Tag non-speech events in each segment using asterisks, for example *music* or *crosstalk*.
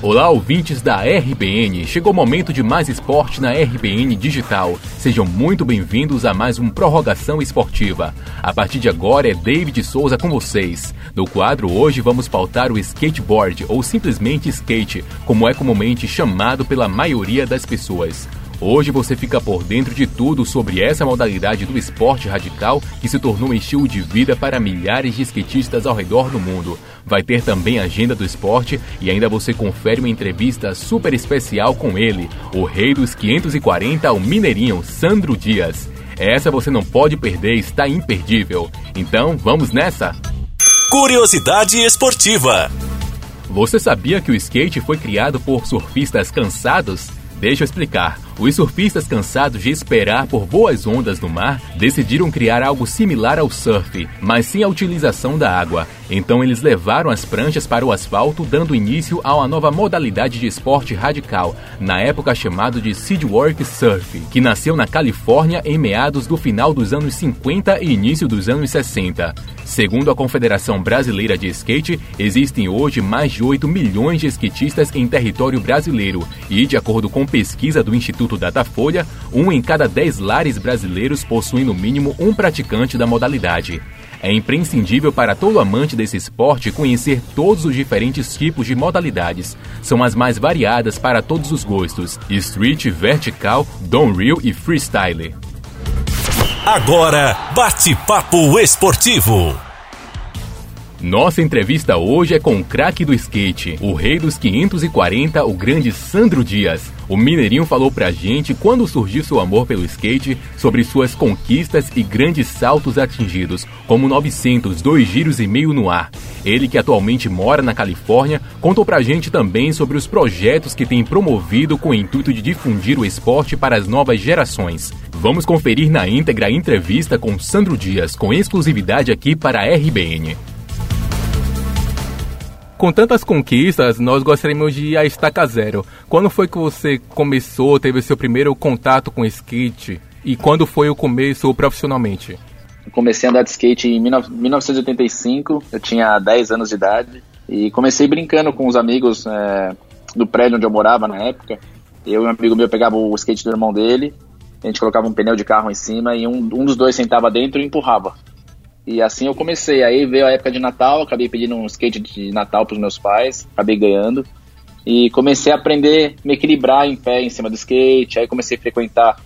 Olá, ouvintes da RBN. Chegou o momento de mais esporte na RBN Digital. Sejam muito bem-vindos a mais um Prorrogação Esportiva. A partir de agora é David Souza com vocês. No quadro hoje vamos pautar o skateboard ou simplesmente skate, como é comumente chamado pela maioria das pessoas. Hoje você fica por dentro de tudo sobre essa modalidade do esporte radical que se tornou um estilo de vida para milhares de skatistas ao redor do mundo. Vai ter também a agenda do esporte e ainda você confere uma entrevista super especial com ele, o rei dos 540, o mineirinho Sandro Dias. Essa você não pode perder, está imperdível. Então, vamos nessa? Curiosidade esportiva. Você sabia que o skate foi criado por surfistas cansados? Deixa eu explicar. Os surfistas cansados de esperar por boas ondas no mar decidiram criar algo similar ao surf, mas sem a utilização da água. Então eles levaram as pranchas para o asfalto, dando início a uma nova modalidade de esporte radical, na época chamado de Seedwork Surf, que nasceu na Califórnia em meados do final dos anos 50 e início dos anos 60. Segundo a Confederação Brasileira de Skate, existem hoje mais de 8 milhões de skatistas em território brasileiro e, de acordo com pesquisa do Instituto Datafolha, um em cada 10 lares brasileiros possui no mínimo um praticante da modalidade. É imprescindível para todo amante desse esporte conhecer todos os diferentes tipos de modalidades. São as mais variadas para todos os gostos: street, vertical, downhill e freestyle. Agora, bate-papo esportivo. Nossa entrevista hoje é com o craque do skate, o rei dos 540, o grande Sandro Dias. O Mineirinho falou pra gente quando surgiu seu amor pelo skate, sobre suas conquistas e grandes saltos atingidos, como 900, dois giros e meio no ar. Ele, que atualmente mora na Califórnia, contou pra gente também sobre os projetos que tem promovido com o intuito de difundir o esporte para as novas gerações. Vamos conferir na íntegra a entrevista com Sandro Dias, com exclusividade aqui para a RBN. Com tantas conquistas, nós gostaríamos de ir à estaca zero. Quando foi que você começou, teve seu primeiro contato com skate? E quando foi o começo profissionalmente? Comecei a andar de skate em 1985, eu tinha 10 anos de idade. E comecei brincando com os amigos é, do prédio onde eu morava na época. Eu e um amigo meu pegava o skate do irmão dele, a gente colocava um pneu de carro em cima e um, um dos dois sentava dentro e empurrava. E assim eu comecei. Aí veio a época de Natal, acabei pedindo um skate de Natal para os meus pais, acabei ganhando. E comecei a aprender a me equilibrar em pé em cima do skate. Aí comecei a frequentar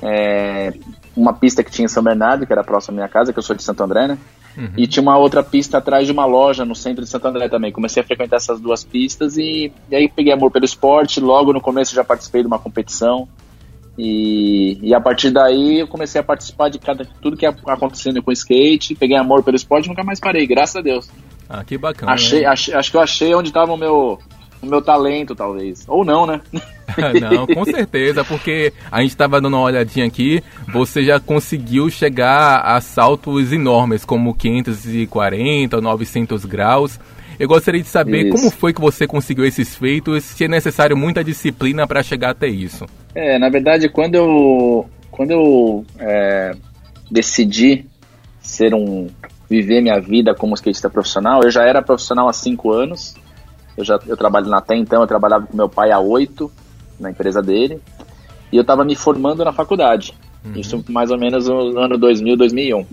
é, uma pista que tinha em São Bernardo, que era próxima à minha casa, que eu sou de Santo André, né? Uhum. E tinha uma outra pista atrás de uma loja no centro de Santo André também. Comecei a frequentar essas duas pistas e, e aí peguei amor pelo esporte. Logo no começo já participei de uma competição e, e a partir daí eu comecei a participar de cada, tudo que ia acontecendo com o skate, peguei amor pelo esporte e nunca mais parei, graças a Deus. Ah, que bacana. Achei, achei, acho que eu achei onde estava o meu, o meu talento, talvez. Ou não, né? *laughs* não, com certeza, porque a gente estava dando uma olhadinha aqui, você já conseguiu chegar a saltos enormes, como 540, 900 graus. Eu gostaria de saber isso. como foi que você conseguiu esses feitos, se é necessário muita disciplina para chegar até isso. É, na verdade, quando eu, quando eu é, decidi ser um viver minha vida como skatista profissional, eu já era profissional há cinco anos. Eu já eu trabalho até então, eu trabalhava com meu pai há oito na empresa dele e eu estava me formando na faculdade. Uhum. Isso mais ou menos no ano 2000, 2001.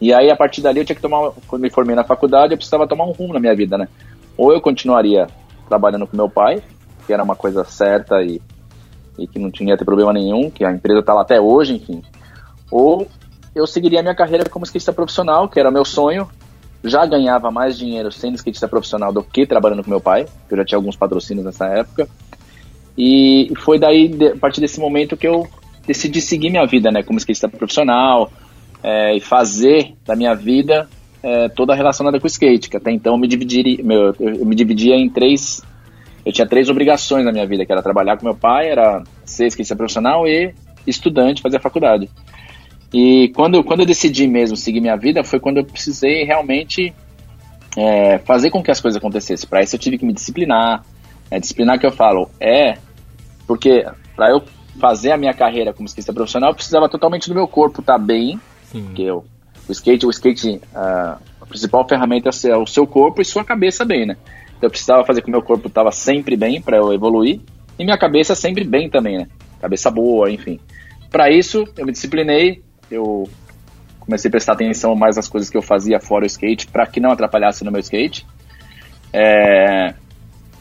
E aí, a partir dali, eu tinha que tomar. Quando me formei na faculdade, eu precisava tomar um rumo na minha vida, né? Ou eu continuaria trabalhando com meu pai, que era uma coisa certa e, e que não tinha ter problema nenhum, que a empresa está lá até hoje, enfim. Ou eu seguiria a minha carreira como skatista profissional, que era meu sonho. Já ganhava mais dinheiro sendo skatista profissional do que trabalhando com meu pai, que eu já tinha alguns patrocínios nessa época. E foi daí, a partir desse momento, que eu decidi seguir minha vida, né, como skatista profissional, é, e fazer da minha vida é, toda relacionada com o skate, que até então eu me, dividiria, meu, eu me dividia em três. Eu tinha três obrigações na minha vida, que era trabalhar com meu pai, era ser skatista profissional e estudante, fazer a faculdade. E quando, quando eu decidi mesmo seguir minha vida, foi quando eu precisei realmente é, fazer com que as coisas acontecessem. Para isso eu tive que me disciplinar. É, disciplinar que eu falo é porque para eu fazer a minha carreira como skatista profissional, eu precisava totalmente do meu corpo estar tá bem. Eu, o skate, o skate, uh, a principal ferramenta é o seu corpo e sua cabeça bem, né? Então eu precisava fazer com que meu corpo estava sempre bem para eu evoluir e minha cabeça sempre bem também, né? Cabeça boa, enfim. Para isso, eu me disciplinei, eu comecei a prestar atenção mais nas coisas que eu fazia fora o skate para que não atrapalhasse no meu skate. É,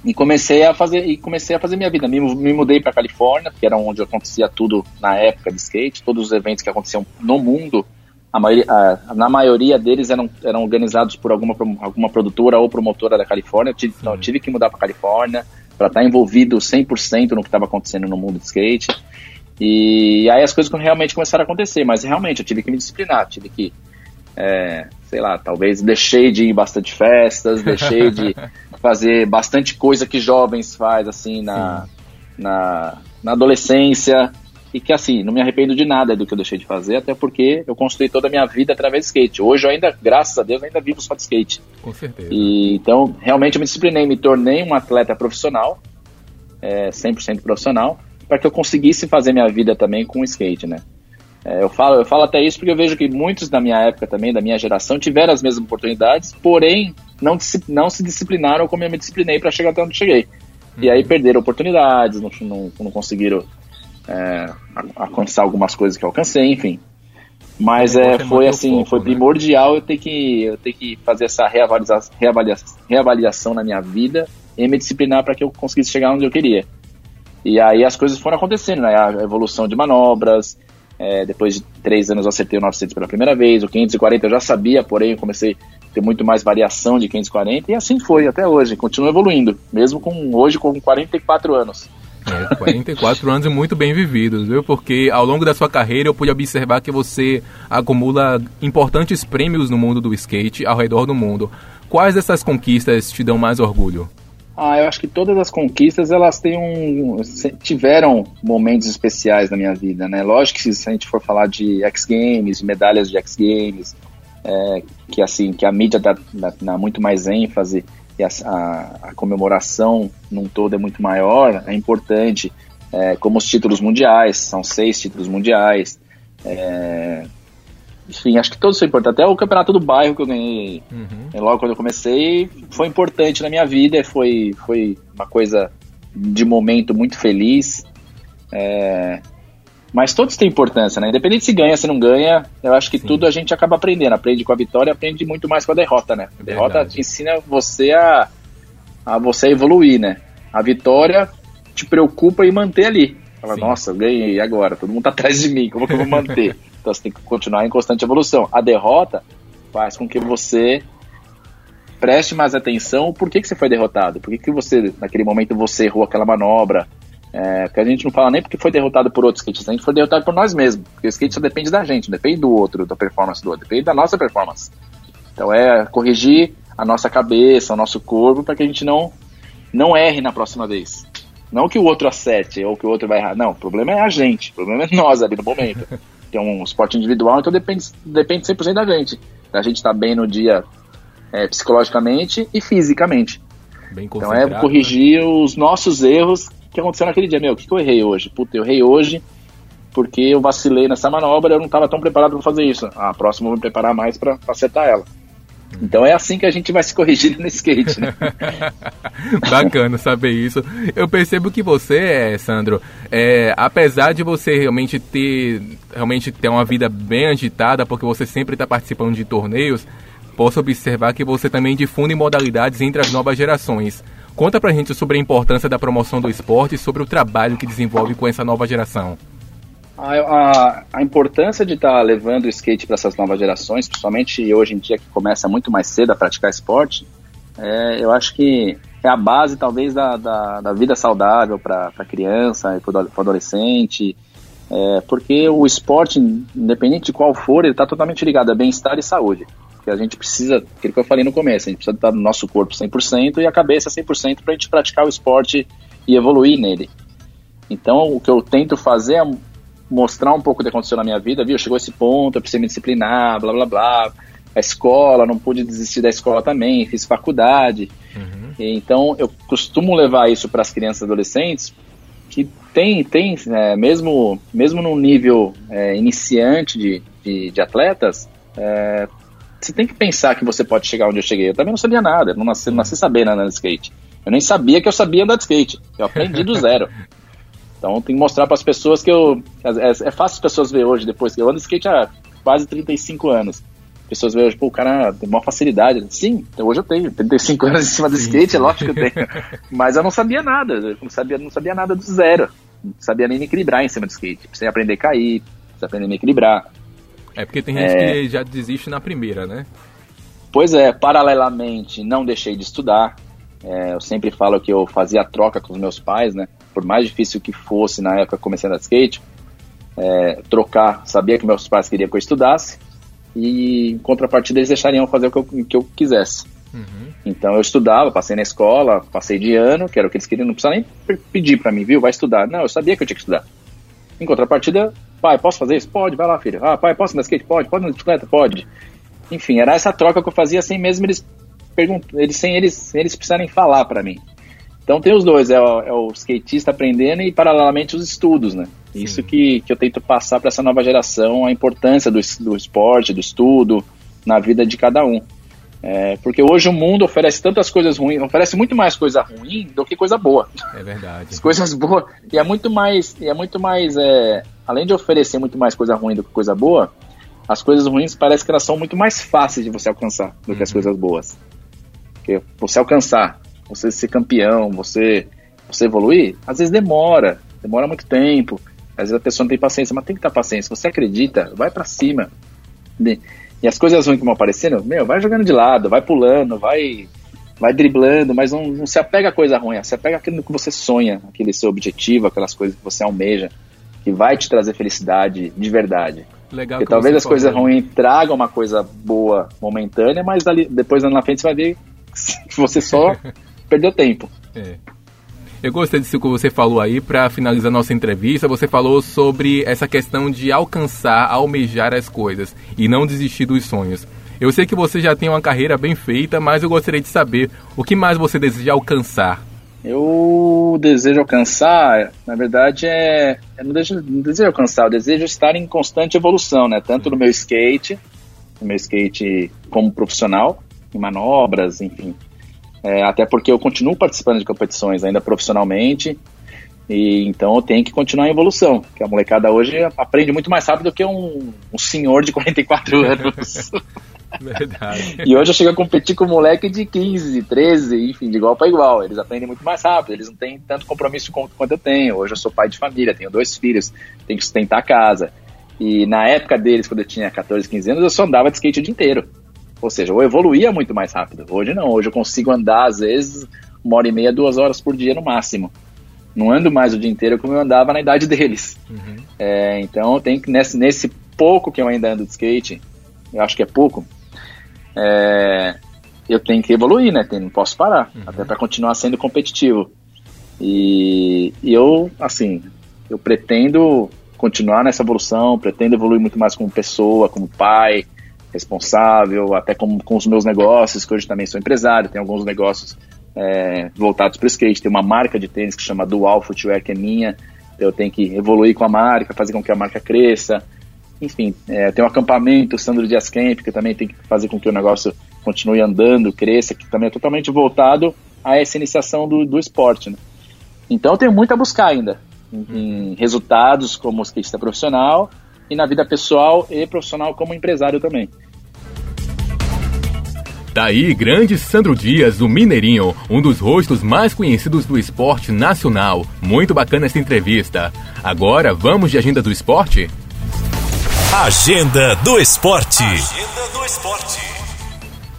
e comecei a fazer e comecei a fazer minha vida. Me, me mudei para Califórnia, que era onde acontecia tudo na época de skate, todos os eventos que aconteciam no mundo, a maioria, a, na maioria deles eram, eram organizados por alguma, alguma produtora ou promotora da Califórnia. Eu tive, então, eu tive que mudar para Califórnia para estar tá envolvido 100% no que estava acontecendo no mundo de skate. E aí as coisas realmente começaram a acontecer, mas realmente eu tive que me disciplinar, tive que é, sei lá, talvez deixei de ir bastante festas, deixei de *laughs* fazer bastante coisa que jovens faz assim na, na, na, adolescência e que assim, não me arrependo de nada do que eu deixei de fazer, até porque eu construí toda a minha vida através de skate. Hoje eu ainda, graças a Deus, ainda vivo só de skate. Com certeza. E, então, realmente eu me disciplinei, me tornei um atleta profissional, é, 100% profissional, para que eu conseguisse fazer minha vida também com skate, né? É, eu, falo, eu falo até isso porque eu vejo que muitos da minha época também, da minha geração, tiveram as mesmas oportunidades, porém não, não se disciplinaram como eu me disciplinei para chegar até onde cheguei. Uhum. E aí perderam oportunidades, não, não, não conseguiram é, alcançar algumas coisas que eu alcancei, enfim. Mas é, foi assim, foi né? primordial eu ter que eu ter que fazer essa reavaliação, reavaliação, reavaliação na minha vida e me disciplinar para que eu conseguisse chegar onde eu queria. E aí as coisas foram acontecendo, né? A evolução de manobras, é, depois de três anos eu acertei o 900 pela primeira vez, o 540 eu já sabia, porém eu comecei a ter muito mais variação de 540 e assim foi até hoje, continua evoluindo, mesmo com hoje com 44 anos. É, 44 anos muito bem vividos, viu? Porque ao longo da sua carreira eu pude observar que você acumula importantes prêmios no mundo do skate ao redor do mundo. Quais dessas conquistas te dão mais orgulho? Ah, eu acho que todas as conquistas elas têm um, tiveram momentos especiais na minha vida, né? Lógico que se a gente for falar de X Games, medalhas de X Games, é, que assim que a mídia dá, dá, dá muito mais ênfase e a, a, a, comemoração num todo é muito maior, é importante. É, como os títulos mundiais, são seis títulos mundiais. É, enfim, acho que todos são importantes. Até o campeonato do bairro que eu ganhei uhum. logo quando eu comecei foi importante na minha vida. Foi, foi uma coisa de momento muito feliz. É, mas todos têm importância, né? Independente se ganha, se não ganha, eu acho que Sim. tudo a gente acaba aprendendo. Aprende com a vitória, aprende muito mais com a derrota, né? A derrota te ensina você a, a você evoluir, né? A vitória te preocupa em manter ali. Fala, Sim. nossa, eu ganhei agora, todo mundo tá atrás de mim, como que eu vou manter? *laughs* Então você tem que continuar em constante evolução. A derrota faz com que você preste mais atenção por que, que você foi derrotado, por que, que você, naquele momento, você errou aquela manobra. É, porque a gente não fala nem porque foi derrotado por outros skatistas, a gente foi derrotado por nós mesmos. Porque o skate só depende da gente, não depende do outro, da performance do outro, depende da nossa performance. Então é corrigir a nossa cabeça, o nosso corpo, para que a gente não, não erre na próxima vez. Não que o outro acerte ou que o outro vai errar. Não, o problema é a gente, o problema é nós ali no momento. *laughs* que é um esporte individual, então depende, depende 100% da gente. Da gente estar tá bem no dia é, psicologicamente e fisicamente. então é corrigir né? os nossos erros que aconteceram naquele dia. Meu, o que, que eu errei hoje? Puta, eu errei hoje porque eu vacilei nessa manobra, eu não estava tão preparado para fazer isso. A próxima eu vou me preparar mais para acertar ela. Então é assim que a gente vai se corrigir no skate, né? *laughs* Bacana saber isso. Eu percebo que você, Sandro, é, apesar de você realmente ter realmente ter uma vida bem agitada, porque você sempre está participando de torneios, posso observar que você também difunde modalidades entre as novas gerações. Conta pra gente sobre a importância da promoção do esporte e sobre o trabalho que desenvolve com essa nova geração. A, a, a, importância de estar tá levando o skate para essas novas gerações, principalmente hoje em dia que começa muito mais cedo a praticar esporte, é, eu acho que é a base talvez da, da, da vida saudável para a criança e para o adolescente, é, porque o esporte, independente de qual for, ele está totalmente ligado a bem-estar e saúde. Porque a gente precisa, aquilo que eu falei no começo, a gente precisa estar no nosso corpo 100% e a cabeça 100% para a gente praticar o esporte e evoluir nele. Então, o que eu tento fazer é mostrar um pouco o que aconteceu na minha vida, viu? Chegou esse ponto, eu precisei me disciplinar, blá blá blá. a escola, não pude desistir da escola também, fiz faculdade. Uhum. Então eu costumo levar isso para as crianças e adolescentes que tem, tem é, mesmo, mesmo no nível é, iniciante de, de, de atletas, é, você tem que pensar que você pode chegar onde eu cheguei. Eu também não sabia nada, não nasci, não nasci sabendo andar de skate. Eu nem sabia que eu sabia andar de skate. Eu aprendi do *laughs* zero. Então tem que mostrar para as pessoas que eu. É, é, fácil as pessoas ver hoje, depois que eu ando de skate há quase 35 anos. As pessoas veem hoje, pô, o cara tem uma facilidade. Sim, hoje eu tenho 35 anos em cima do skate, é lógico que eu tenho. Mas eu não sabia nada, eu não sabia, não sabia nada do zero. Não sabia nem me equilibrar em cima do skate. Precisei aprender a cair, precisei aprender a me equilibrar. É porque tem gente é... que já desiste na primeira, né? Pois é, paralelamente não deixei de estudar. É, eu sempre falo que eu fazia troca com os meus pais, né? por mais difícil que fosse na época comecei a skate, é, trocar, sabia que meus pais queriam que eu estudasse e em contrapartida eles deixariam fazer o que eu, que eu quisesse. Uhum. Então eu estudava, passei na escola, passei de ano, que era o que eles queriam, não precisava nem pedir para mim, viu? Vai estudar. Não, eu sabia que eu tinha que estudar. Em contrapartida, pai, posso fazer isso? Pode, vai lá, filho. Ah, pai, posso andar skate? Pode, pode andar bicicleta? Pode. Enfim, era essa troca que eu fazia sem mesmo eles perguntar, eles sem eles, sem eles precisarem falar para mim. Então tem os dois, é o, é o, skatista aprendendo e paralelamente os estudos, né? Sim. Isso que, que eu tento passar para essa nova geração, a importância do, do esporte, do estudo na vida de cada um. É, porque hoje o mundo oferece tantas coisas ruins, oferece muito mais coisa ruim do que coisa boa. É verdade. As coisas boas. E é muito mais. E é muito mais. É, além de oferecer muito mais coisa ruim do que coisa boa, as coisas ruins parece que elas são muito mais fáceis de você alcançar do uhum. que as uhum. coisas boas. Porque você alcançar você ser campeão, você, você evoluir, às vezes demora, demora muito tempo. Às vezes a pessoa não tem paciência, mas tem que ter paciência. Você acredita, vai para cima. E as coisas ruins que vão aparecendo, meu, vai jogando de lado, vai pulando, vai vai driblando, mas não, não se apega a coisa ruim, se apega aquilo que você sonha, aquele seu objetivo, aquelas coisas que você almeja, que vai te trazer felicidade de verdade. Legal Porque talvez as coisas ruins tragam uma coisa boa momentânea, mas ali, depois na frente você vai ver que *laughs* você só *laughs* perdeu tempo. É. Eu gostei disso que você falou aí, para finalizar nossa entrevista, você falou sobre essa questão de alcançar, almejar as coisas e não desistir dos sonhos. Eu sei que você já tem uma carreira bem feita, mas eu gostaria de saber o que mais você deseja alcançar. Eu desejo alcançar, na verdade, é. Eu não desejo, não desejo alcançar, eu desejo estar em constante evolução, né? Tanto no meu skate, no meu skate como profissional, em manobras, enfim, é, até porque eu continuo participando de competições ainda profissionalmente, e então eu tenho que continuar em evolução, que a molecada hoje aprende muito mais rápido do que um, um senhor de *laughs* 44 anos. Verdade. E hoje eu chego a competir com um moleque de 15, 13, enfim, de igual para igual. Eles aprendem muito mais rápido, eles não têm tanto compromisso quanto eu tenho. Hoje eu sou pai de família, tenho dois filhos, tenho que sustentar a casa. E na época deles, quando eu tinha 14, 15 anos, eu só andava de skate o dia inteiro. Ou seja, eu evoluía muito mais rápido. Hoje não, hoje eu consigo andar às vezes uma hora e meia, duas horas por dia no máximo. Não ando mais o dia inteiro como eu andava na idade deles. Uhum. É, então tem que nesse, nesse pouco que eu ainda ando de skate, eu acho que é pouco, é, eu tenho que evoluir, né? Não posso parar, uhum. até para continuar sendo competitivo. E, e, eu, assim, eu pretendo continuar nessa evolução, pretendo evoluir muito mais como pessoa, como pai, responsável, até com, com os meus negócios, que hoje também sou empresário, tenho alguns negócios é, voltados para o skate, tem uma marca de tênis que chama Dual Footwear, que é minha, eu tenho que evoluir com a marca, fazer com que a marca cresça, enfim, é, tem um acampamento, Sandro Dias Camp, que também tem que fazer com que o negócio continue andando, cresça, que também é totalmente voltado a essa iniciação do, do esporte, né? Então eu tenho muito a buscar ainda, em, em resultados como skatista profissional, e na vida pessoal e profissional como empresário também. Daí, grande Sandro Dias, o Mineirinho, um dos rostos mais conhecidos do esporte nacional. Muito bacana essa entrevista. Agora, vamos de agenda do esporte? Agenda do esporte. Agenda do esporte.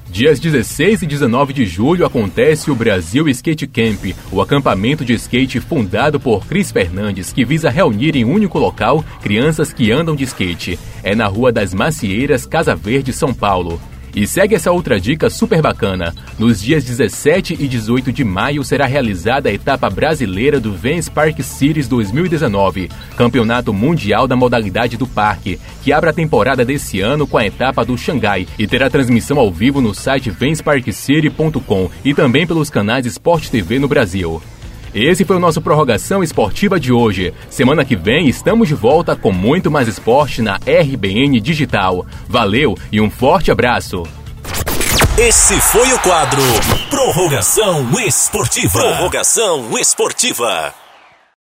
Dias 16 e 19 de julho acontece o Brasil Skate Camp, o acampamento de skate fundado por Cris Fernandes, que visa reunir em um único local crianças que andam de skate. É na Rua das Macieiras, Casa Verde, São Paulo. E segue essa outra dica super bacana. Nos dias 17 e 18 de maio será realizada a etapa brasileira do Vans Park Series 2019, campeonato mundial da modalidade do parque, que abre a temporada desse ano com a etapa do Xangai e terá transmissão ao vivo no site vensparkcity.com e também pelos canais Sport TV no Brasil. Esse foi o nosso prorrogação esportiva de hoje. Semana que vem estamos de volta com muito mais esporte na RBN Digital. Valeu e um forte abraço. Esse foi o quadro Prorrogação Esportiva. Prorrogação Esportiva.